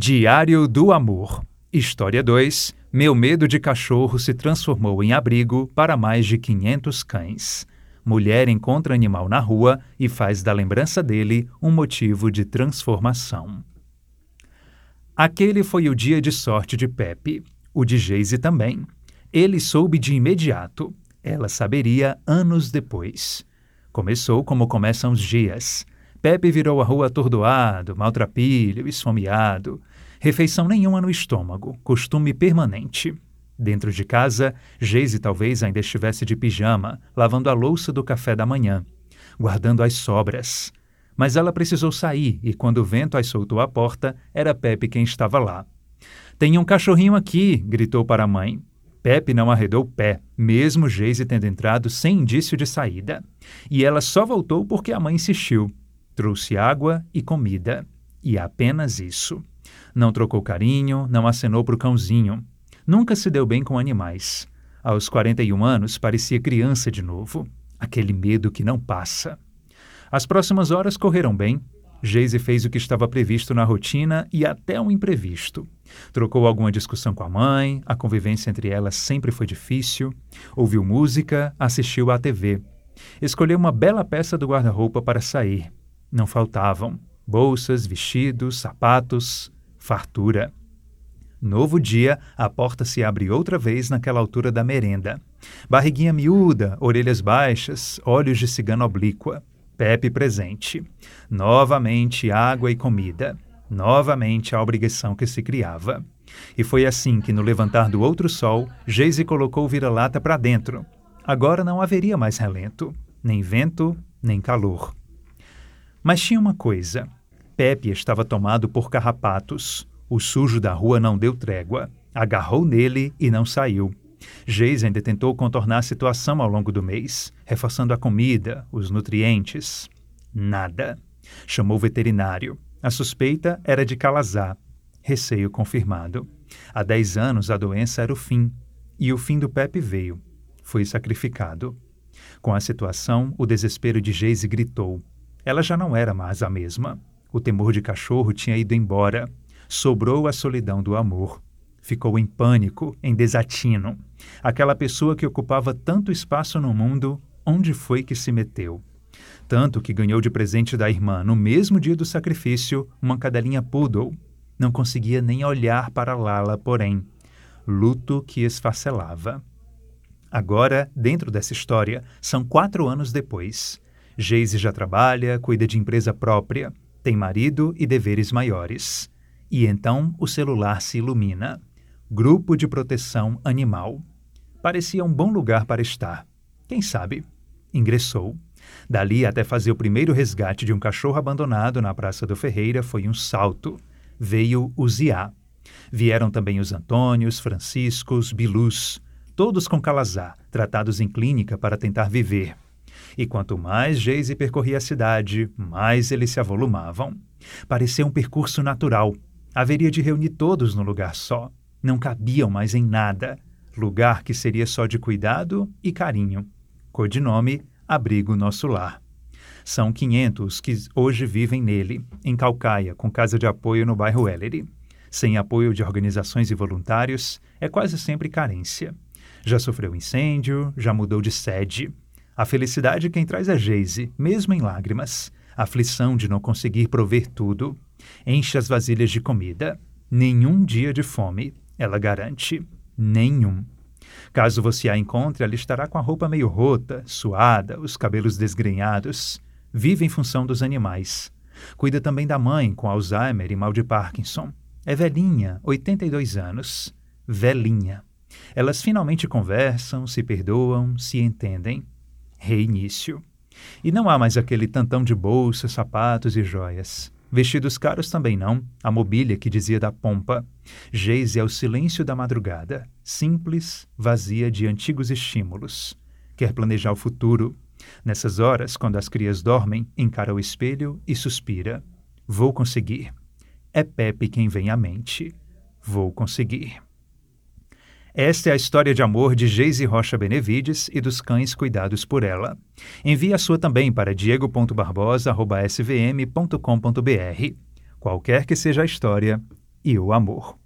Diário do Amor. História 2. Meu medo de cachorro se transformou em abrigo para mais de 500 cães. Mulher encontra animal na rua e faz da lembrança dele um motivo de transformação. Aquele foi o dia de sorte de Pepe, o de Geise também. Ele soube de imediato. Ela saberia anos depois. Começou como começam os dias Pepe virou a rua atordoado, maltrapilho, esfomeado. Refeição nenhuma no estômago, costume permanente. Dentro de casa, Geise talvez ainda estivesse de pijama, lavando a louça do café da manhã, guardando as sobras. Mas ela precisou sair e, quando o vento as soltou a porta, era Pepe quem estava lá. Tem um cachorrinho aqui, gritou para a mãe. Pepe não arredou o pé, mesmo Geise tendo entrado sem indício de saída. E ela só voltou porque a mãe insistiu. Trouxe água e comida, e apenas isso. Não trocou carinho, não acenou para o cãozinho. Nunca se deu bem com animais. Aos 41 anos, parecia criança de novo. Aquele medo que não passa. As próximas horas correram bem. Geise fez o que estava previsto na rotina e até um imprevisto. Trocou alguma discussão com a mãe, a convivência entre elas sempre foi difícil. Ouviu música, assistiu à TV. Escolheu uma bela peça do guarda-roupa para sair. Não faltavam bolsas, vestidos, sapatos, fartura. Novo dia, a porta se abre outra vez naquela altura da merenda. Barriguinha miúda, orelhas baixas, olhos de cigano oblíqua. Pepe presente. Novamente água e comida. Novamente a obrigação que se criava. E foi assim que, no levantar do outro sol, Geise colocou o vira-lata para dentro. Agora não haveria mais relento, nem vento, nem calor. Mas tinha uma coisa: Pepe estava tomado por carrapatos. O sujo da rua não deu trégua. Agarrou nele e não saiu. Ainda tentou contornar a situação ao longo do mês, reforçando a comida, os nutrientes. Nada. Chamou o veterinário. A suspeita era de calazar. Receio confirmado. Há dez anos a doença era o fim. E o fim do Pepe veio. Foi sacrificado. Com a situação, o desespero de Geise gritou: ela já não era mais a mesma. O temor de cachorro tinha ido embora. Sobrou a solidão do amor. Ficou em pânico, em desatino. Aquela pessoa que ocupava tanto espaço no mundo, onde foi que se meteu? Tanto que ganhou de presente da irmã, no mesmo dia do sacrifício, uma cadelinha poodle. Não conseguia nem olhar para Lala, porém. Luto que esfacelava. Agora, dentro dessa história, são quatro anos depois. Geise já trabalha, cuida de empresa própria, tem marido e deveres maiores. E então o celular se ilumina. Grupo de Proteção Animal. Parecia um bom lugar para estar. Quem sabe? Ingressou. Dali até fazer o primeiro resgate de um cachorro abandonado na Praça do Ferreira foi um salto. Veio o Ziá. Vieram também os Antônios, Franciscos, Bilus, todos com calazar, tratados em clínica para tentar viver. E quanto mais Geise percorria a cidade, mais eles se avolumavam. Parecia um percurso natural. Haveria de reunir todos no lugar só. Não cabiam mais em nada. Lugar que seria só de cuidado e carinho. Codinome Abrigo Nosso Lar. São 500 que hoje vivem nele, em Calcaia, com casa de apoio no bairro Ellery. Sem apoio de organizações e voluntários, é quase sempre carência. Já sofreu incêndio, já mudou de sede. A felicidade quem traz é Geise, mesmo em lágrimas. A aflição de não conseguir prover tudo. Enche as vasilhas de comida. Nenhum dia de fome, ela garante. Nenhum. Caso você a encontre, ela estará com a roupa meio rota, suada, os cabelos desgrenhados. Vive em função dos animais. Cuida também da mãe, com Alzheimer e mal de Parkinson. É velhinha, 82 anos. Velhinha. Elas finalmente conversam, se perdoam, se entendem reinício. E não há mais aquele tantão de bolsas, sapatos e joias. Vestidos caros também não, a mobília que dizia da pompa. Geise é o silêncio da madrugada, simples, vazia de antigos estímulos. Quer planejar o futuro. Nessas horas, quando as crias dormem, encara o espelho e suspira. Vou conseguir. É Pepe quem vem à mente. Vou conseguir. Esta é a história de amor de Geise Rocha Benevides e dos cães cuidados por ela. Envie a sua também para diego.barbosa.svm.com.br. Qualquer que seja a história, e o amor.